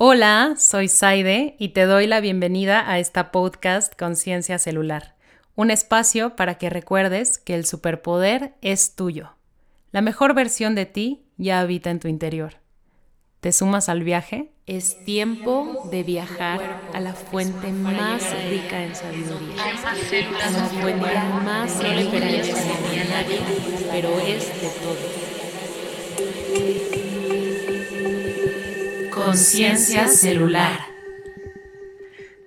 Hola, soy Saide y te doy la bienvenida a esta podcast Conciencia Celular, un espacio para que recuerdes que el superpoder es tuyo. La mejor versión de ti ya habita en tu interior. ¿Te sumas al viaje? Es tiempo de viajar a la fuente más rica en sabiduría, a la fuente más rica en nadie, pero es de todo. Conciencia celular.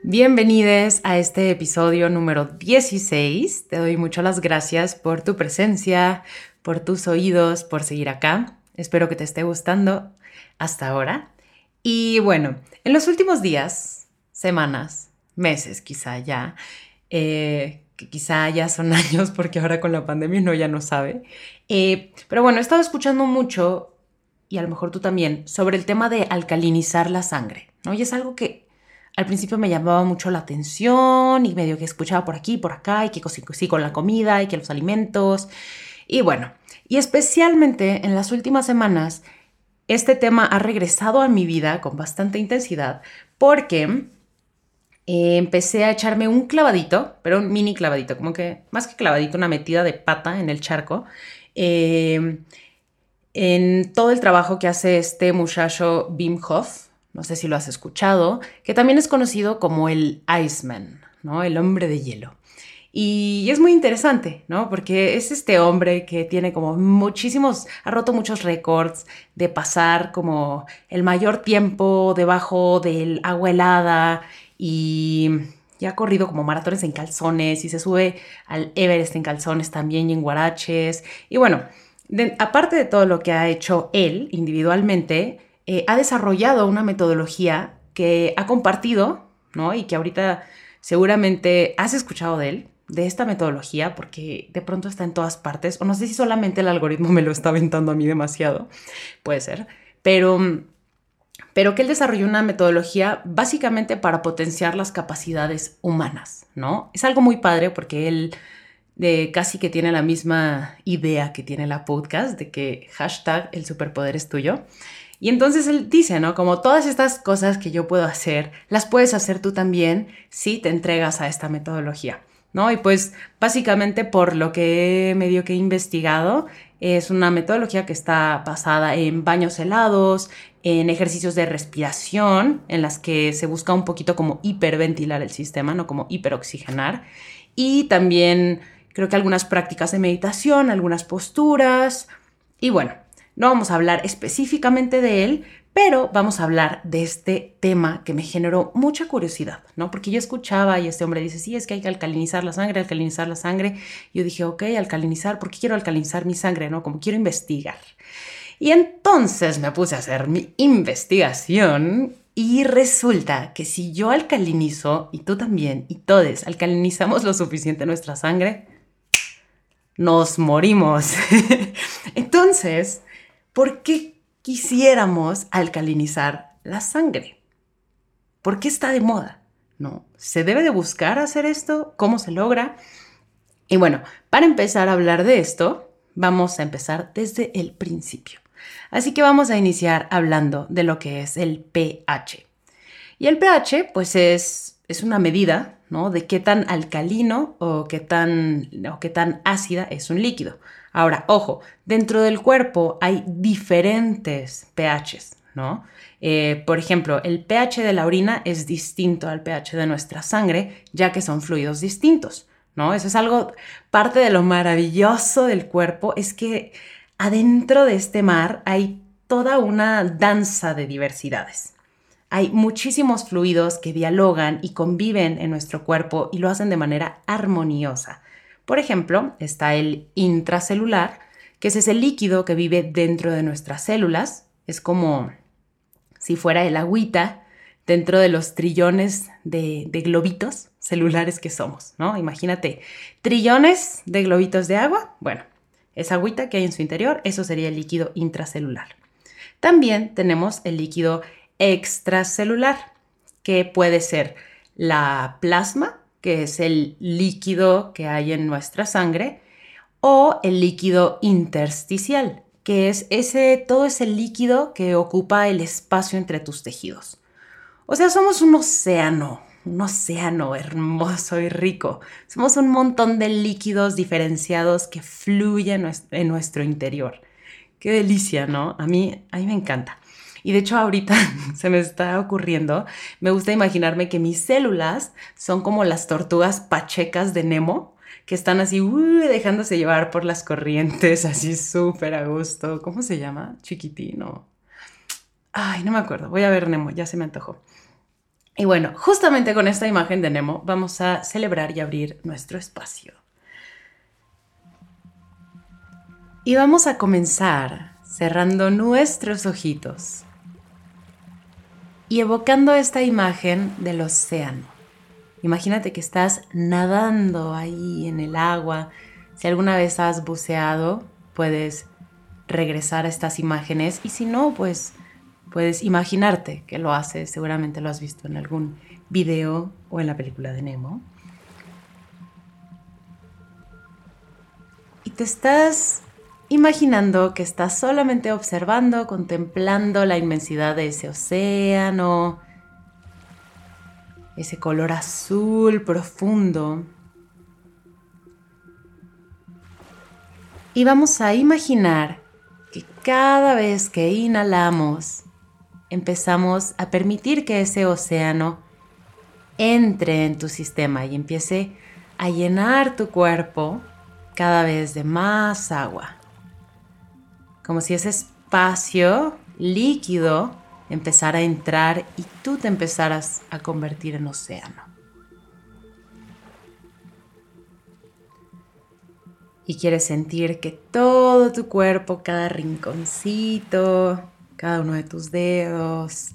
Bienvenidos a este episodio número 16. Te doy muchas las gracias por tu presencia, por tus oídos, por seguir acá. Espero que te esté gustando hasta ahora. Y bueno, en los últimos días, semanas, meses quizá ya, eh, que quizá ya son años porque ahora con la pandemia no ya no sabe. Eh, pero bueno, he estado escuchando mucho y a lo mejor tú también, sobre el tema de alcalinizar la sangre, ¿no? Y es algo que al principio me llamaba mucho la atención y medio que escuchaba por aquí, por acá, y que sí con la comida y que los alimentos. Y bueno, y especialmente en las últimas semanas, este tema ha regresado a mi vida con bastante intensidad porque eh, empecé a echarme un clavadito, pero un mini clavadito, como que más que clavadito, una metida de pata en el charco. Eh, en todo el trabajo que hace este muchacho Bim Hof, no sé si lo has escuchado, que también es conocido como el Iceman, ¿no? El hombre de hielo. Y es muy interesante, ¿no? Porque es este hombre que tiene como muchísimos, ha roto muchos récords de pasar como el mayor tiempo debajo del agua helada y, ya ha corrido como maratones en calzones y se sube al Everest en calzones también y en guaraches. Y bueno, aparte de todo lo que ha hecho él individualmente, eh, ha desarrollado una metodología que ha compartido, ¿no? Y que ahorita seguramente has escuchado de él, de esta metodología, porque de pronto está en todas partes, o no sé si solamente el algoritmo me lo está aventando a mí demasiado, puede ser, pero, pero que él desarrolló una metodología básicamente para potenciar las capacidades humanas, ¿no? Es algo muy padre porque él de casi que tiene la misma idea que tiene la podcast, de que hashtag el superpoder es tuyo. Y entonces él dice, ¿no? Como todas estas cosas que yo puedo hacer, las puedes hacer tú también si te entregas a esta metodología, ¿no? Y pues básicamente por lo que medio que he investigado, es una metodología que está basada en baños helados, en ejercicios de respiración, en las que se busca un poquito como hiperventilar el sistema, no como hiperoxigenar, y también creo que algunas prácticas de meditación, algunas posturas. Y bueno, no vamos a hablar específicamente de él, pero vamos a hablar de este tema que me generó mucha curiosidad, ¿no? Porque yo escuchaba y este hombre dice, sí, es que hay que alcalinizar la sangre, alcalinizar la sangre. Yo dije, ok, alcalinizar, ¿por qué quiero alcalinizar mi sangre, no? Como quiero investigar. Y entonces me puse a hacer mi investigación y resulta que si yo alcalinizo, y tú también, y todos alcalinizamos lo suficiente nuestra sangre, nos morimos. Entonces, ¿por qué quisiéramos alcalinizar la sangre? ¿Por qué está de moda? ¿No? ¿Se debe de buscar hacer esto? ¿Cómo se logra? Y bueno, para empezar a hablar de esto, vamos a empezar desde el principio. Así que vamos a iniciar hablando de lo que es el pH. Y el pH, pues es, es una medida ¿no? De qué tan alcalino o qué tan, o qué tan ácida es un líquido. Ahora, ojo, dentro del cuerpo hay diferentes pHs, ¿no? Eh, por ejemplo, el pH de la orina es distinto al pH de nuestra sangre, ya que son fluidos distintos, ¿no? Eso es algo, parte de lo maravilloso del cuerpo, es que adentro de este mar hay toda una danza de diversidades. Hay muchísimos fluidos que dialogan y conviven en nuestro cuerpo y lo hacen de manera armoniosa. Por ejemplo, está el intracelular, que es ese líquido que vive dentro de nuestras células. Es como si fuera el agüita dentro de los trillones de, globitos celulares que somos, ¿no? Imagínate, trillones de globitos de agua. Bueno, esa agüita que hay en su interior, eso sería el líquido intracelular. También tenemos el líquido extracelular, que puede ser la plasma, que es el líquido que hay en nuestra sangre, o el líquido intersticial, que es ese, todo ese líquido que ocupa el espacio entre tus tejidos. O sea, somos un océano, un océano hermoso y rico. Somos un montón de líquidos diferenciados que fluyen en nuestro interior. Qué delicia, ¿no? A mí, a mí me encanta. Y de hecho ahorita se me está ocurriendo, me gusta imaginarme que mis células son como las tortugas pachecas de Nemo, que están así dejándose llevar por las corrientes, así súper a gusto. ¿Cómo se llama? Chiquitino. Ay, no me acuerdo. Voy a ver Nemo, ya se me antojó. Y bueno, justamente con esta imagen de Nemo vamos a celebrar y abrir nuestro espacio. Y vamos a comenzar cerrando nuestros ojitos y evocando esta imagen del océano. Imagínate que estás nadando ahí en el agua. Si alguna vez has buceado, puedes regresar a estas imágenes y si no, pues puedes imaginarte que lo haces. Seguramente lo has visto en algún video o en la película de Nemo. Y te estás imaginando que estás solamente observando, contemplando la inmensidad de ese océano, ese color azul profundo. Y vamos a imaginar que cada vez que inhalamos, empezamos a permitir que ese océano entre en tu sistema y empiece a llenar tu cuerpo cada vez de más agua como si ese espacio líquido empezara a entrar y tú te empezaras a convertir en océano. Y quieres sentir que todo tu cuerpo, cada rinconcito, cada uno de tus dedos,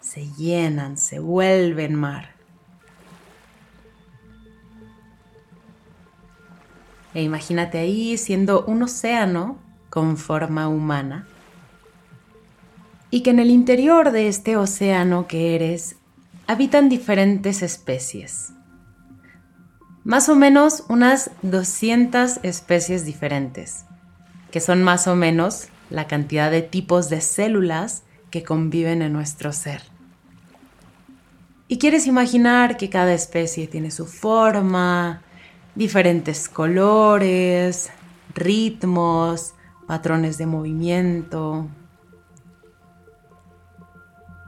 se llenan, se vuelven mar. E imagínate ahí siendo un océano con forma humana y que en el interior de este océano que eres habitan diferentes especies. Más o menos unas 200 especies diferentes, que son más o menos la cantidad de tipos de células que conviven en nuestro ser. Y quieres imaginar que cada especie tiene su forma, diferentes colores, ritmos, patrones de movimiento.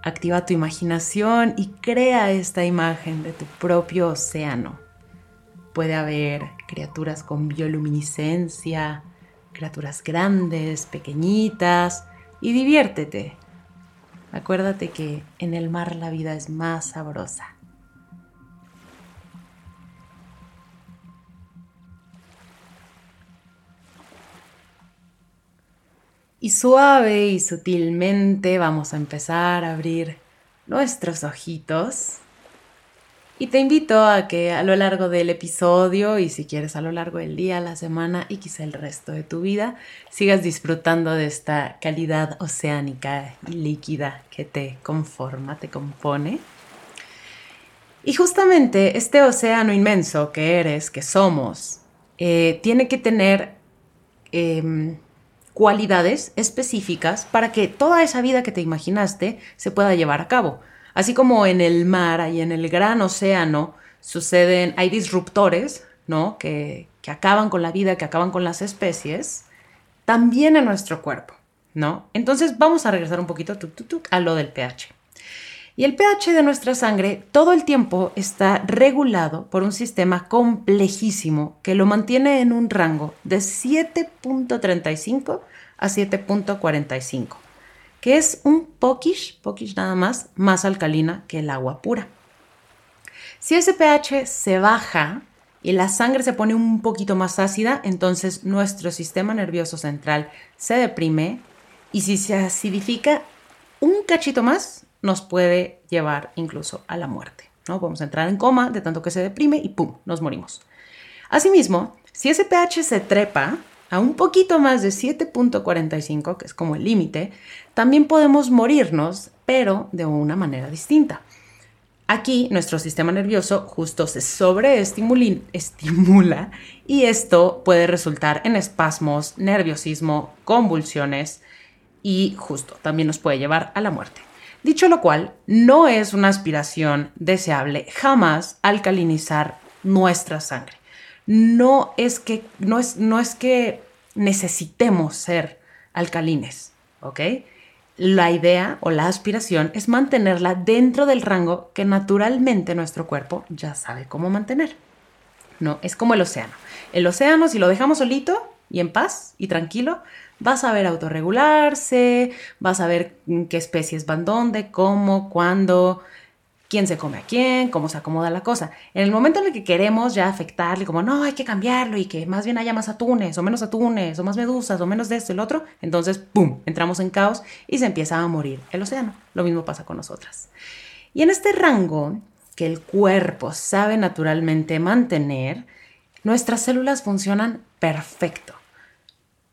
Activa tu imaginación y crea esta imagen de tu propio océano. Puede haber criaturas con bioluminiscencia, criaturas grandes, pequeñitas, y diviértete. Acuérdate que en el mar la vida es más sabrosa. Y suave y sutilmente vamos a empezar a abrir nuestros ojitos. Y te invito a que a lo largo del episodio y si quieres a lo largo del día, la semana y quizá el resto de tu vida, sigas disfrutando de esta calidad oceánica y líquida que te conforma, te compone. Y justamente este océano inmenso que eres, que somos, eh, tiene que tener em, cualidades específicas para que toda esa vida que te imaginaste se pueda llevar a cabo. Así como en el mar y en el gran océano suceden, hay disruptores, ¿no? Que, que acaban con la vida, que acaban con las especies, también en nuestro cuerpo, ¿no? Entonces vamos a regresar un poquito a lo del pH. Y el pH de nuestra sangre todo el tiempo está regulado por un sistema complejísimo que lo mantiene en un rango de 7.35 a 7.45, que es un poquish, poquish nada más, más alcalina que el agua pura. Si ese pH se baja y la sangre se pone un poquito más ácida, entonces nuestro sistema nervioso central se deprime y si se acidifica un cachito más, nos puede llevar incluso a la muerte. ¿no? A entrar en coma de tanto que se deprime y ¡pum! nos morimos. Asimismo, si ese pH se trepa a un poquito más de 7.45, que es como el límite, también podemos morirnos, pero de una manera distinta. Aquí nuestro sistema nervioso justo se sobreestimula y esto puede resultar en espasmos, nerviosismo, convulsiones y justo también nos puede llevar a la muerte. Dicho lo cual, no es una aspiración deseable jamás alcalinizar nuestra sangre. No es que, no es, no es que necesitemos ser alcalines, ¿ok? La idea o la aspiración es mantenerla dentro del rango que naturalmente nuestro cuerpo ya sabe cómo mantener. No, es como el océano. El océano, si lo dejamos solito y en paz y tranquilo, vas a ver autorregularse, vas a ver qué especies van dónde, cómo, cuándo, quién se come a quién, cómo se acomoda la cosa. En el momento en el que queremos ya afectarle, como no, hay que cambiarlo y que más bien haya más atunes o menos atunes o más medusas o menos de esto y el otro, entonces, ¡pum!, entramos en caos y se empieza a morir el océano. Lo mismo pasa con nosotras. Y en este rango que el cuerpo sabe naturalmente mantener, nuestras células funcionan perfecto.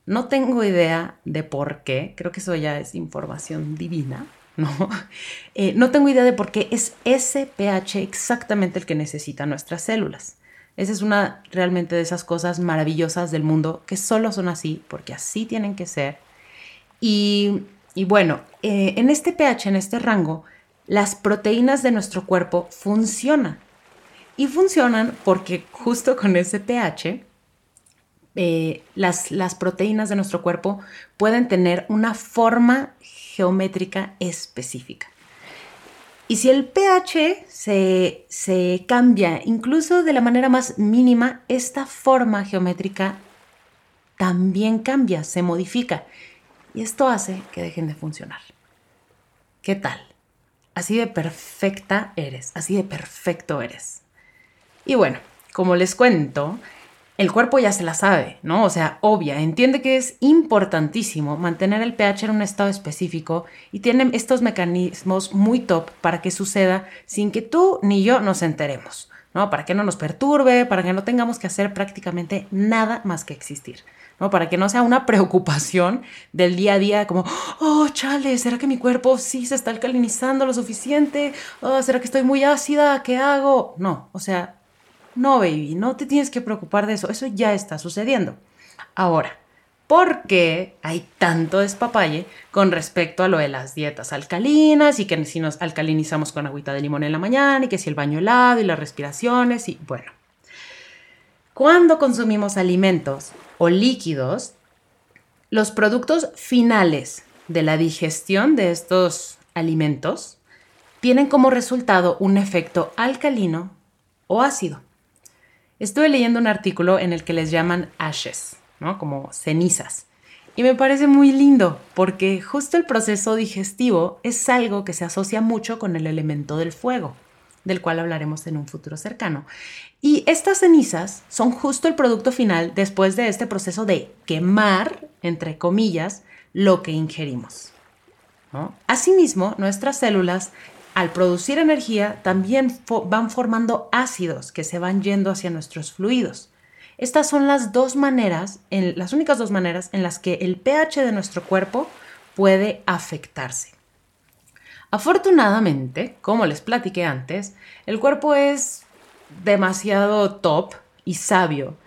No tengo idea de por qué, creo que eso ya es información divina, ¿no? Eh, no tengo idea de por qué es ese pH exactamente el que necesitan nuestras células. Esa es una realmente de esas cosas maravillosas del mundo que solo son así, porque así tienen que ser. Y, bueno, eh, en este pH, en este rango, las proteínas de nuestro cuerpo funcionan. Y funcionan porque justo con ese pH eh, las, las proteínas de nuestro cuerpo pueden tener una forma geométrica específica. Y si el pH se, se, cambia, incluso de la manera más mínima, esta forma geométrica también cambia, se modifica. Y esto hace que dejen de funcionar. ¿Qué tal? Así de perfecta eres, así de perfecto eres. Y bueno, como les cuento, el cuerpo ya se la sabe, ¿no? O sea, obvia, entiende que es importantísimo mantener el pH en un estado específico y tiene estos mecanismos muy top para que suceda sin que tú ni yo nos enteremos, ¿no? Para que no nos perturbe, para que no tengamos que hacer prácticamente nada más que existir. ¿no? Para que no sea una preocupación del día a día como, oh, chale, ¿será que mi cuerpo sí se está alcalinizando lo suficiente? Oh, ¿Será que estoy muy ácida? ¿Qué hago? No, o sea, no, baby, no te tienes que preocupar de eso. Eso ya está sucediendo. Ahora, ¿por qué hay tanto despapalle con respecto a lo de las dietas alcalinas y que si nos alcalinizamos con agüita de limón en la mañana y que si el baño helado y las respiraciones y bueno. Cuando consumimos alimentos o líquidos, los productos finales de la digestión de estos alimentos tienen como resultado un efecto alcalino o ácido. Estuve leyendo un artículo en el que les llaman ashes, ¿no? Como cenizas. Y me parece muy lindo porque justo el proceso digestivo es algo que se asocia mucho con el elemento del fuego, del cual hablaremos en un futuro cercano. Y estas cenizas son justo el producto final después de este proceso de quemar, entre comillas, lo que ingerimos. Asimismo, nuestras células al producir energía también van formando ácidos que se van yendo hacia nuestros fluidos. Estas son las dos maneras, las únicas dos maneras en las que el pH de nuestro cuerpo puede afectarse. Afortunadamente, como les platiqué antes, el cuerpo es demasiado top y sabio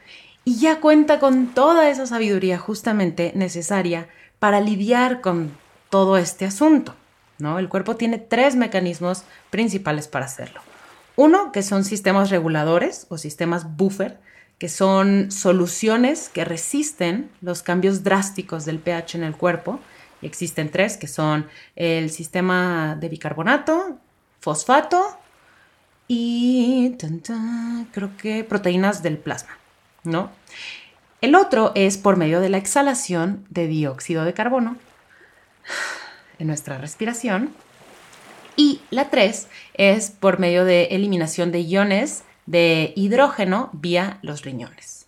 y ya cuenta con toda esa sabiduría justamente necesaria para lidiar con todo este asunto. El cuerpo tiene tres mecanismos principales para hacerlo. Uno, que son sistemas reguladores o sistemas buffer, que son soluciones que resisten los cambios drásticos del pH en el cuerpo. Y existen tres, que son el sistema de bicarbonato, fosfato y creo que proteínas del plasma, ¿no? El otro es por medio de la exhalación de dióxido de carbono nuestra respiración. Y la tres es por medio de eliminación de iones de hidrógeno vía los riñones.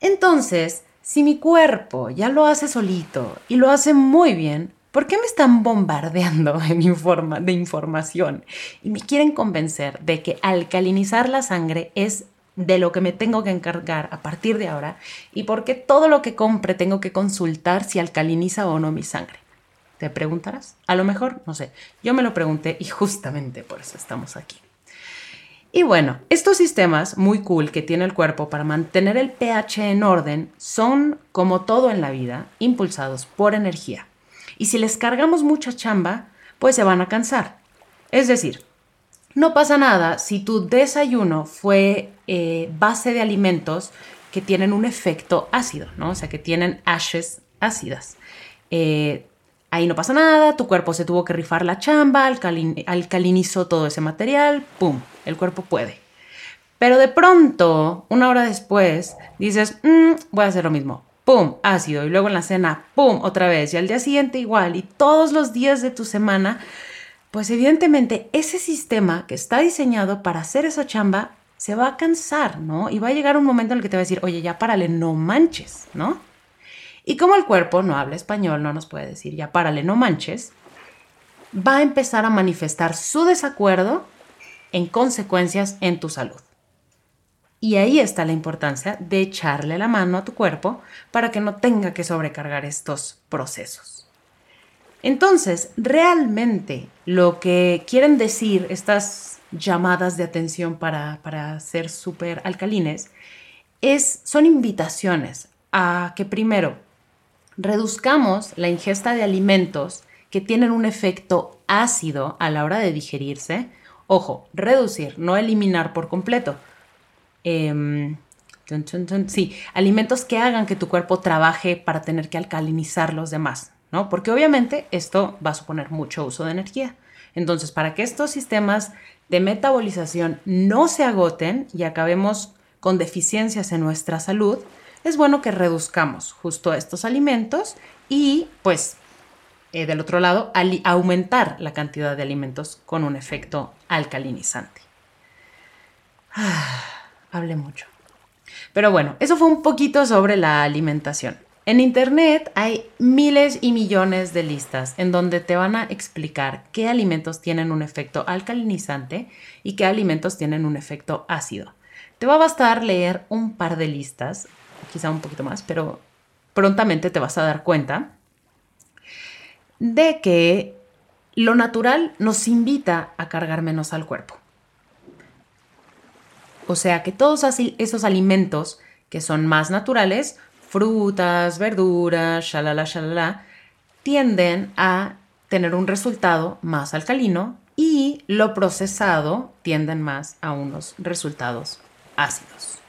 Entonces, si mi cuerpo ya lo hace solito y lo hace muy bien, ¿por qué me están bombardeando en forma de información y me quieren convencer de que alcalinizar la sangre es de lo que me tengo que encargar a partir de ahora y por qué todo lo que compre tengo que consultar si alcaliniza o no mi sangre? Te preguntarás. A lo mejor, no sé. Yo me lo pregunté y justamente por eso estamos aquí. Y bueno, estos sistemas muy cool que tiene el cuerpo para mantener el pH en orden son, como todo en la vida, impulsados por energía. Y si les cargamos mucha chamba, pues se van a cansar. Es decir, no pasa nada si tu desayuno fue eh, base de alimentos que tienen un efecto ácido, ¿no? O sea, que tienen ashes ácidas. Eh, ahí no pasa nada, tu cuerpo se tuvo que rifar la chamba, alcalinizó todo ese material, ¡pum! El cuerpo puede. Pero de pronto, una hora después, dices, mm, voy a hacer lo mismo. ¡Pum! Ácido. Y luego en la cena, ¡pum! Otra vez. Y al día siguiente igual. Y todos los días de tu semana, pues evidentemente ese sistema que está diseñado para hacer esa chamba se va a cansar, ¿no? Y va a llegar un momento en el que te va a decir, oye, ya párale, no manches, ¿no? Y como el cuerpo no habla español, no nos puede decir, ya párale, no manches, va a empezar a manifestar su desacuerdo en consecuencias en tu salud. Y ahí está la importancia de echarle la mano a tu cuerpo para que no tenga que sobrecargar estos procesos. Entonces, realmente lo que quieren decir estas llamadas de atención para, para ser súper alcalines es, son invitaciones a que primero reduzcamos la ingesta de alimentos que tienen un efecto ácido a la hora de digerirse. Ojo, reducir, no eliminar por completo Em, sí, alimentos que hagan que tu cuerpo trabaje para tener que alcalinizar los demás, ¿no? Porque obviamente esto va a suponer mucho uso de energía. Entonces, para que estos sistemas de metabolización no se agoten y acabemos con deficiencias en nuestra salud, es bueno que reduzcamos justo estos alimentos y pues eh, del otro lado aumentar la cantidad de alimentos con un efecto alcalinizante. Ah hablé mucho. Pero bueno, eso fue un poquito sobre la alimentación. En Internet hay miles y millones de listas en donde te van a explicar qué alimentos tienen un efecto alcalinizante y qué alimentos tienen un efecto ácido. Te va a bastar leer un par de listas, quizá un poquito más, pero prontamente te vas a dar cuenta de que lo natural nos invita a cargar menos al cuerpo. O sea que todos esos alimentos que son más naturales, frutas, verduras, shalala, shalala, tienden a tener un resultado más alcalino y lo procesado tienden más a unos resultados ácidos.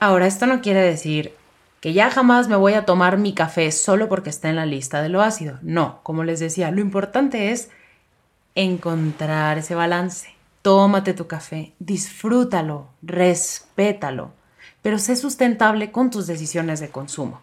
Ahora, esto no quiere decir que ya jamás me voy a tomar mi café solo porque está en la lista de lo ácido. No, como les decía, lo importante es encontrar ese balance. Tómate tu café, disfrútalo, respétalo, pero sé sustentable con tus decisiones de consumo.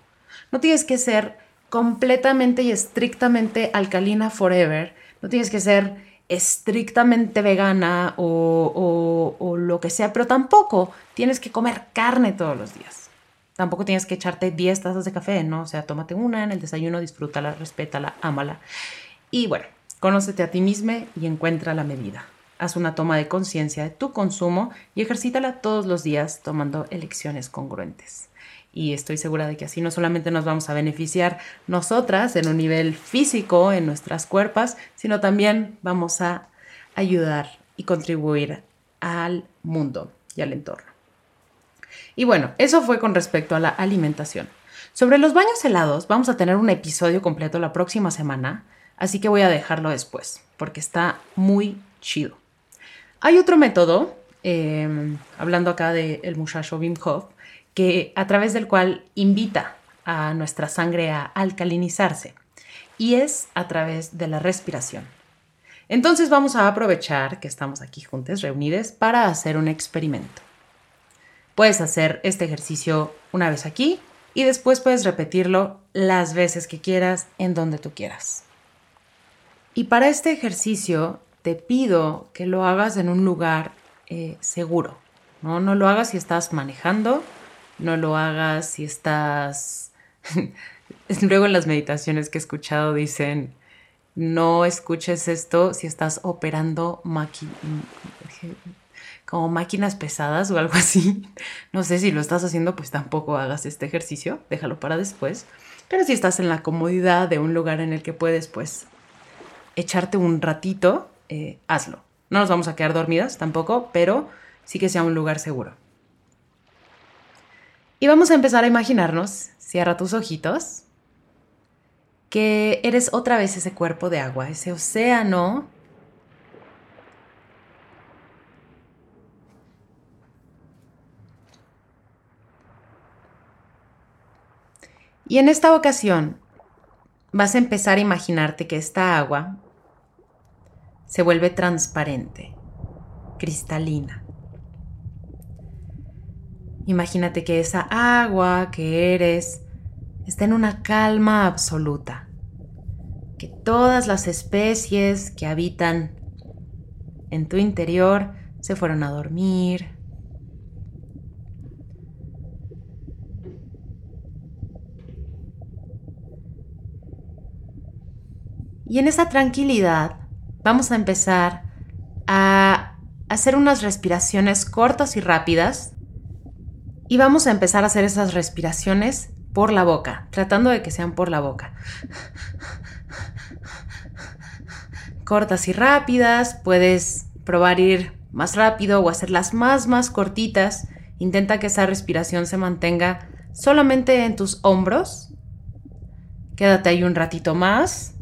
No tienes que ser completamente y estrictamente alcalina forever, no tienes que ser estrictamente vegana o, o, lo que sea, pero tampoco tienes que comer carne todos los días. Tampoco tienes que echarte 10 tazas de café, ¿no? O sea, tómate una en el desayuno, disfrútala, respétala, ámala. Y bueno, conócete a ti misma y encuentra la medida. Haz una toma de conciencia de tu consumo y ejercítala todos los días tomando elecciones congruentes. Y estoy segura de que así no solamente nos vamos a beneficiar nosotras en un nivel físico, en nuestras cuerpos, sino también vamos a ayudar y contribuir al mundo y al entorno. Y bueno, eso fue con respecto a la alimentación. Sobre los baños helados vamos a tener un episodio completo la próxima semana, así que voy a dejarlo después, porque está muy chido. Hay otro método, em, hablando acá del el muchacho Wim Hof, que a través del cual invita a nuestra sangre a alcalinizarse y es a través de la respiración. Entonces vamos a aprovechar que estamos aquí juntos, reunidos, para hacer un experimento. Puedes hacer este ejercicio una vez aquí y después puedes repetirlo las veces que quieras en donde tú quieras. Y para este ejercicio te pido que lo hagas en un lugar eh, seguro. ¿no? no lo hagas si estás manejando, no lo hagas si estás... Luego en las meditaciones que he escuchado dicen, no escuches esto si estás operando como máquinas pesadas o algo así. No sé si lo estás haciendo, pues tampoco hagas este ejercicio, déjalo para después. Pero si estás en la comodidad de un lugar en el que puedes, pues, echarte un ratito, eh, hazlo. No nos vamos a quedar dormidas tampoco, pero sí que sea un lugar seguro. Y vamos a empezar a imaginarnos, cierra tus ojitos que eres otra vez ese cuerpo de agua, ese océano Y en esta ocasión vas a empezar a imaginarte que esta agua se vuelve transparente, cristalina. Imagínate que esa agua que eres está en una calma absoluta, que todas las especies que habitan en tu interior se fueron a dormir, Y en esa tranquilidad vamos a empezar a hacer unas respiraciones cortas y rápidas. Y vamos a empezar a hacer esas respiraciones por la boca, tratando de que sean por la boca. Cortas y rápidas, puedes probar ir más rápido o hacerlas más, más cortitas. Intenta que esa respiración se mantenga solamente en tus hombros. Quédate ahí un ratito más.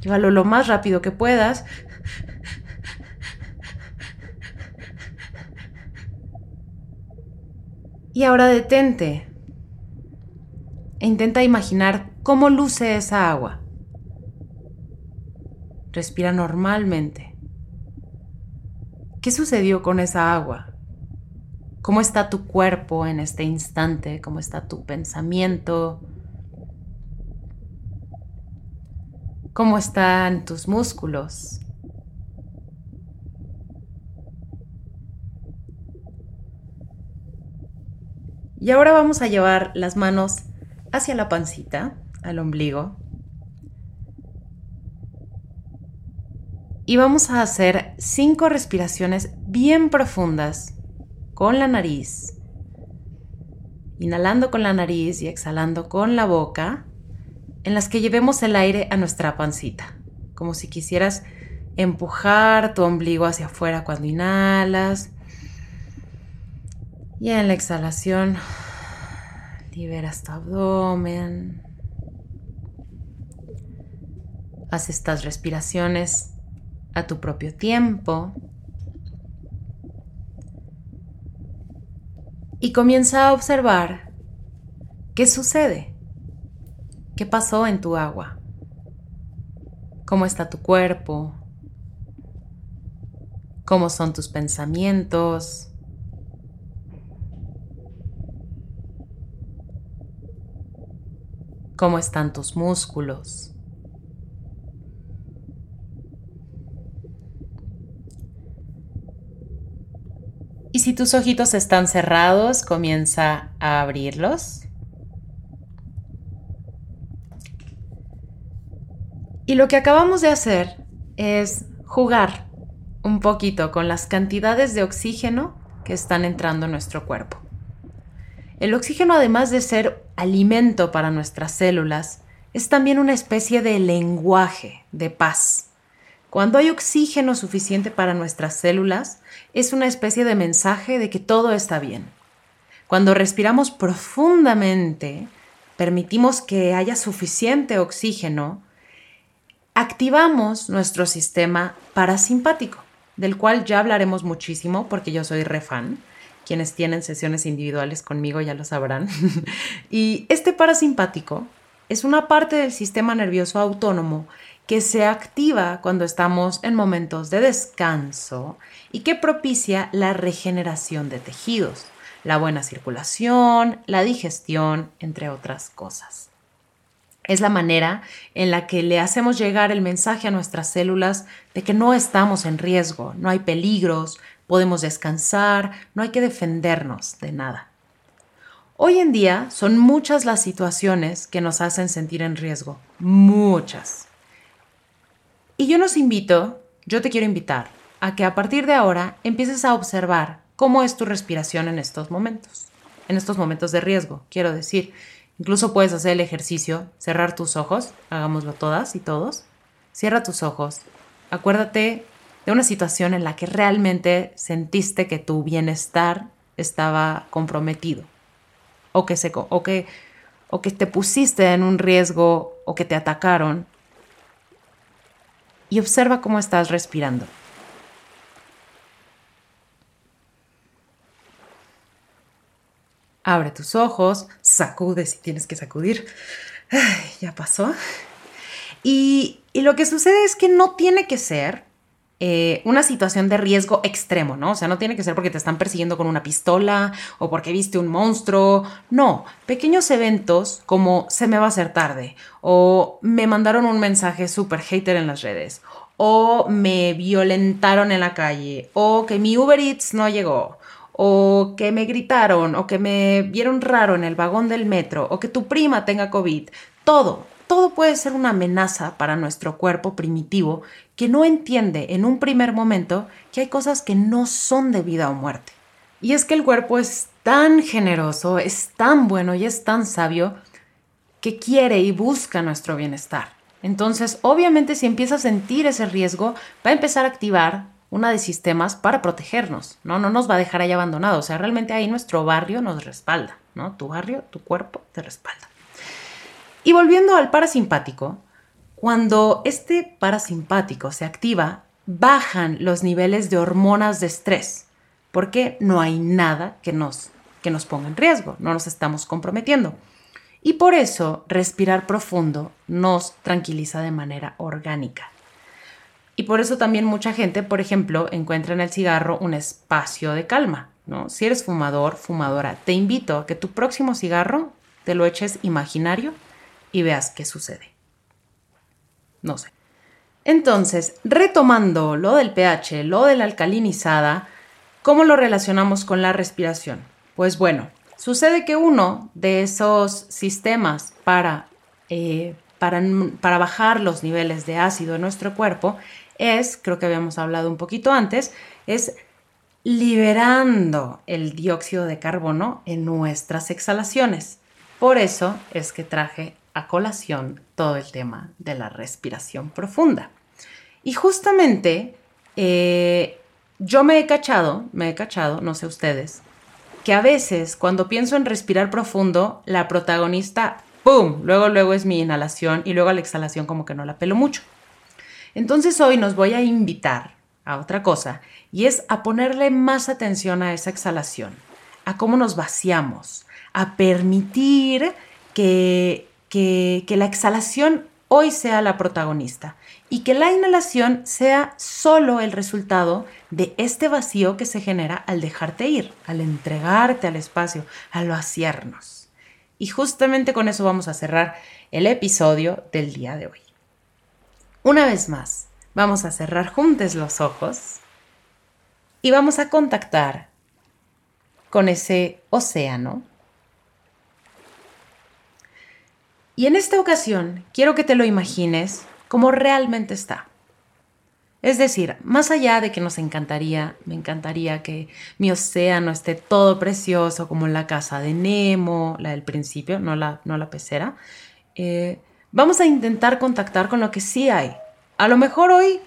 Llévalo lo más rápido que puedas. Y ahora detente e intenta imaginar cómo luce esa agua. Respira normalmente. ¿Qué sucedió con esa agua? ¿Cómo está tu cuerpo en este instante? ¿Cómo está tu pensamiento? ¿Cómo están tus músculos? Y ahora vamos a llevar las manos hacia la pancita, al ombligo. Y vamos a hacer cinco respiraciones bien profundas con la nariz. Inhalando con la nariz y exhalando con la boca en las que llevemos el aire a nuestra pancita, como si quisieras empujar tu ombligo hacia afuera cuando inhalas. Y en la exhalación liberas tu abdomen. Haz estas respiraciones a tu propio tiempo. Y comienza a observar qué sucede ¿Qué pasó en tu agua? ¿Cómo está tu cuerpo? ¿Cómo son tus pensamientos? ¿Cómo están tus músculos? Y si tus ojitos están cerrados, comienza a abrirlos. Y lo que acabamos de hacer es jugar un poquito con las cantidades de oxígeno que están entrando en nuestro cuerpo. El oxígeno, además de ser alimento para nuestras células, es también una especie de lenguaje de paz. Cuando hay oxígeno suficiente para nuestras células, es una especie de mensaje de que todo está bien. Cuando respiramos profundamente, permitimos que haya suficiente oxígeno, activamos nuestro sistema parasimpático, del cual ya hablaremos muchísimo porque yo soy refan. Quienes tienen sesiones individuales conmigo ya lo sabrán. y este parasimpático es una parte del sistema nervioso autónomo que se activa cuando estamos en momentos de descanso y que propicia la regeneración de tejidos, la buena circulación, la digestión, entre otras cosas. Es la manera en la que le hacemos llegar el mensaje a nuestras células de que no estamos en riesgo, no hay peligros, podemos descansar, no hay que defendernos de nada. Hoy en día son muchas las situaciones que nos hacen sentir en riesgo, muchas. Y yo nos invito, yo te quiero invitar, a que a partir de ahora empieces a observar cómo es tu respiración en estos momentos, en estos momentos de riesgo, quiero decir Incluso puedes hacer el ejercicio, cerrar tus ojos, hagámoslo todas y todos. Cierra tus ojos. Acuérdate de una situación en la que realmente sentiste que tu bienestar estaba comprometido o que, se, o que o que te pusiste en un riesgo o que te atacaron. Y observa cómo estás respirando. Abre tus ojos, sacude si tienes que sacudir. ya pasó. Y, y, lo que sucede es que no tiene que ser eh, una situación de riesgo extremo, ¿no? O sea, no tiene que ser porque te están persiguiendo con una pistola o porque viste un monstruo. No, pequeños eventos como se me va a hacer tarde o me mandaron un mensaje súper hater en las redes o me violentaron en la calle o que mi Uber Eats no llegó o que me gritaron, o que me vieron raro en el vagón del metro, o que tu prima tenga COVID. Todo, todo puede ser una amenaza para nuestro cuerpo primitivo que no entiende en un primer momento que hay cosas que no son de vida o muerte. Y es que el cuerpo es tan generoso, es tan bueno y es tan sabio que quiere y busca nuestro bienestar. Entonces, obviamente, si empieza a sentir ese riesgo, va a empezar a activar una de sistemas para protegernos, ¿no? No nos va a dejar ahí abandonados, o sea, realmente ahí nuestro barrio nos respalda, ¿no? Tu barrio, tu cuerpo te respalda. Y volviendo al parasimpático, cuando este parasimpático se activa, bajan los niveles de hormonas de estrés, porque no hay nada que nos, que nos ponga en riesgo, no nos estamos comprometiendo. Y por eso respirar profundo nos tranquiliza de manera orgánica. Y por eso también mucha gente, por ejemplo, encuentra en el cigarro un espacio de calma, ¿no? Si eres fumador, fumadora, te invito a que tu próximo cigarro te lo eches imaginario y veas qué sucede. No sé. Entonces, retomando lo del pH, lo de la alcalinizada, ¿cómo lo relacionamos con la respiración? Pues bueno, sucede que uno de esos sistemas para, eh, para, para bajar los niveles de ácido en nuestro cuerpo es, creo que habíamos hablado un poquito antes, es liberando el dióxido de carbono en nuestras exhalaciones. Por eso es que traje a colación todo el tema de la respiración profunda. Y justamente eh, yo me he cachado, me he cachado, no sé ustedes, que a veces cuando pienso en respirar profundo, la protagonista, ¡pum! Luego, luego es mi inhalación y luego la exhalación como que no la pelo mucho. Entonces hoy nos voy a invitar a otra cosa y es a ponerle más atención a esa exhalación, a cómo nos vaciamos, a permitir que, que, la exhalación hoy sea la protagonista y que la inhalación sea solo el resultado de este vacío que se genera al dejarte ir, al entregarte al espacio, al vaciarnos. Y justamente con eso vamos a cerrar el episodio del día de hoy. Una vez más, vamos a cerrar juntos los ojos y vamos a contactar con ese océano. Y en esta ocasión quiero que te lo imagines como realmente está. Es decir, más allá de que nos encantaría, me encantaría que mi océano esté todo precioso como la casa de Nemo, la del principio, no la, no la pecera, eh, Vamos a intentar contactar con lo que sí hay. A lo mejor hoy,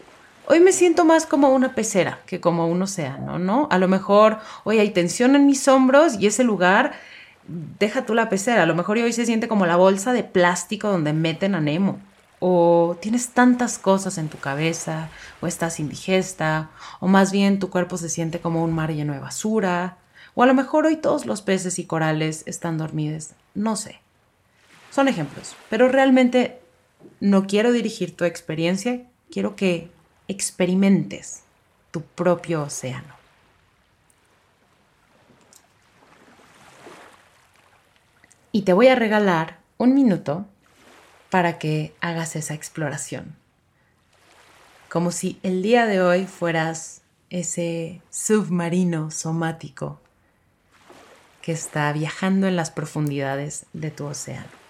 hoy me siento más como una pecera que como un océano, ¿no? A lo mejor hoy hay tensión en mis hombros y ese lugar, deja tú la pecera, a lo mejor hoy se siente como la bolsa de plástico donde meten a Nemo. O tienes tantas cosas en tu cabeza, o estás indigesta, o más bien tu cuerpo se siente como un mar lleno de basura, o a lo mejor hoy todos los peces y corales están dormidos, no sé. Son ejemplos, pero realmente no quiero dirigir tu experiencia, quiero que experimentes tu propio océano. Y te voy a regalar un minuto para que hagas esa exploración. Como si el día de hoy fueras ese submarino somático que está viajando en las profundidades de tu océano.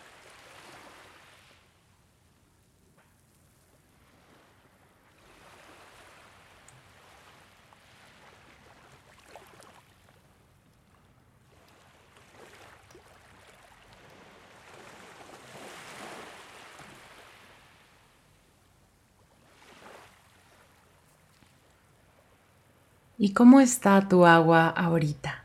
¿Y cómo está tu agua ahorita?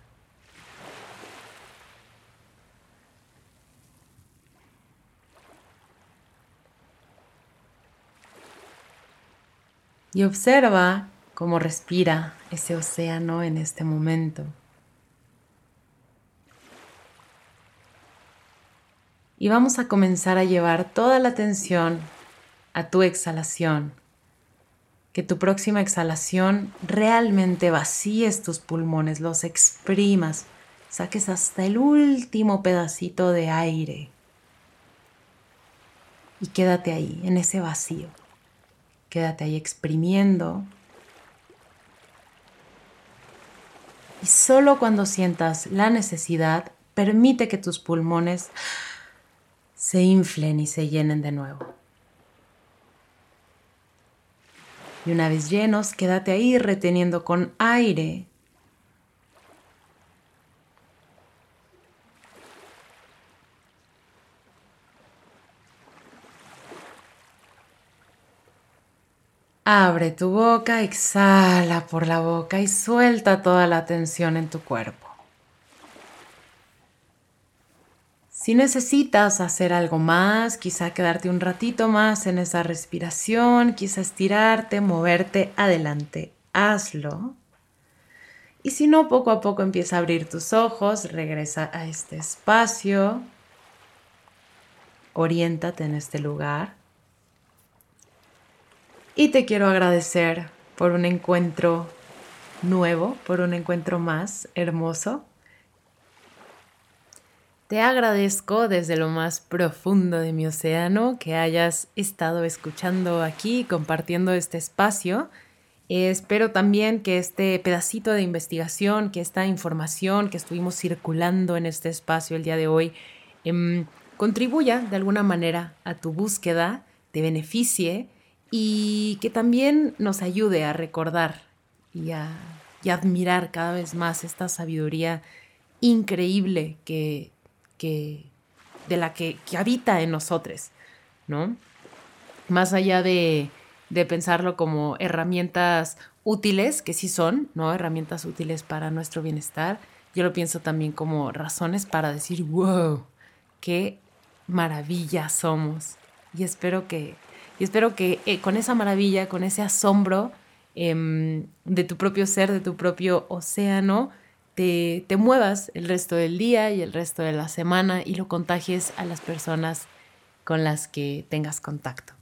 Y observa cómo respira ese océano en este momento. Y vamos a comenzar a llevar toda la atención a tu exhalación. Que tu próxima exhalación realmente vacíes tus pulmones, los exprimas, saques hasta el último pedacito de aire. Y quédate ahí, en ese vacío. Quédate ahí exprimiendo. Y solo cuando sientas la necesidad, permite que tus pulmones se inflen y se llenen de nuevo. Y una vez llenos, quédate ahí reteniendo con aire. Abre tu boca, exhala por la boca y suelta toda la tensión en tu cuerpo. Si necesitas hacer algo más, quizá quedarte un ratito más en esa respiración, quizá estirarte, moverte adelante, hazlo. Y si no, poco a poco empieza a abrir tus ojos, regresa a este espacio, oriéntate en este lugar. Y te quiero agradecer por un encuentro nuevo, por un encuentro más hermoso. Te agradezco desde lo más profundo de mi océano que hayas estado escuchando aquí, compartiendo este espacio. espero también que este pedacito de investigación, que esta información que estuvimos circulando en este espacio el día de hoy, em, contribuya de alguna manera a tu búsqueda, te beneficie y que también nos ayude a recordar y a admirar cada vez más esta sabiduría increíble que que, de la que, habita en nosotros, ¿no? Más allá de, de pensarlo como herramientas útiles, que sí son, ¿no? Herramientas útiles para nuestro bienestar, yo lo pienso también como razones para decir, wow, qué maravilla somos. Y espero que, y espero que eh, con esa maravilla, con ese asombro em, de tu propio ser, de tu propio océano, te, muevas el resto del día y el resto de la semana y lo contagies a las personas con las que tengas contacto.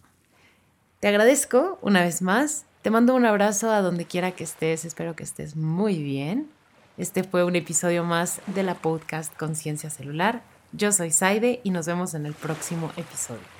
Te agradezco una vez más. Te mando un abrazo a donde quiera que estés. Espero que estés muy bien. Este fue un episodio más de la podcast Conciencia Celular. Yo soy Saide y nos vemos en el próximo episodio.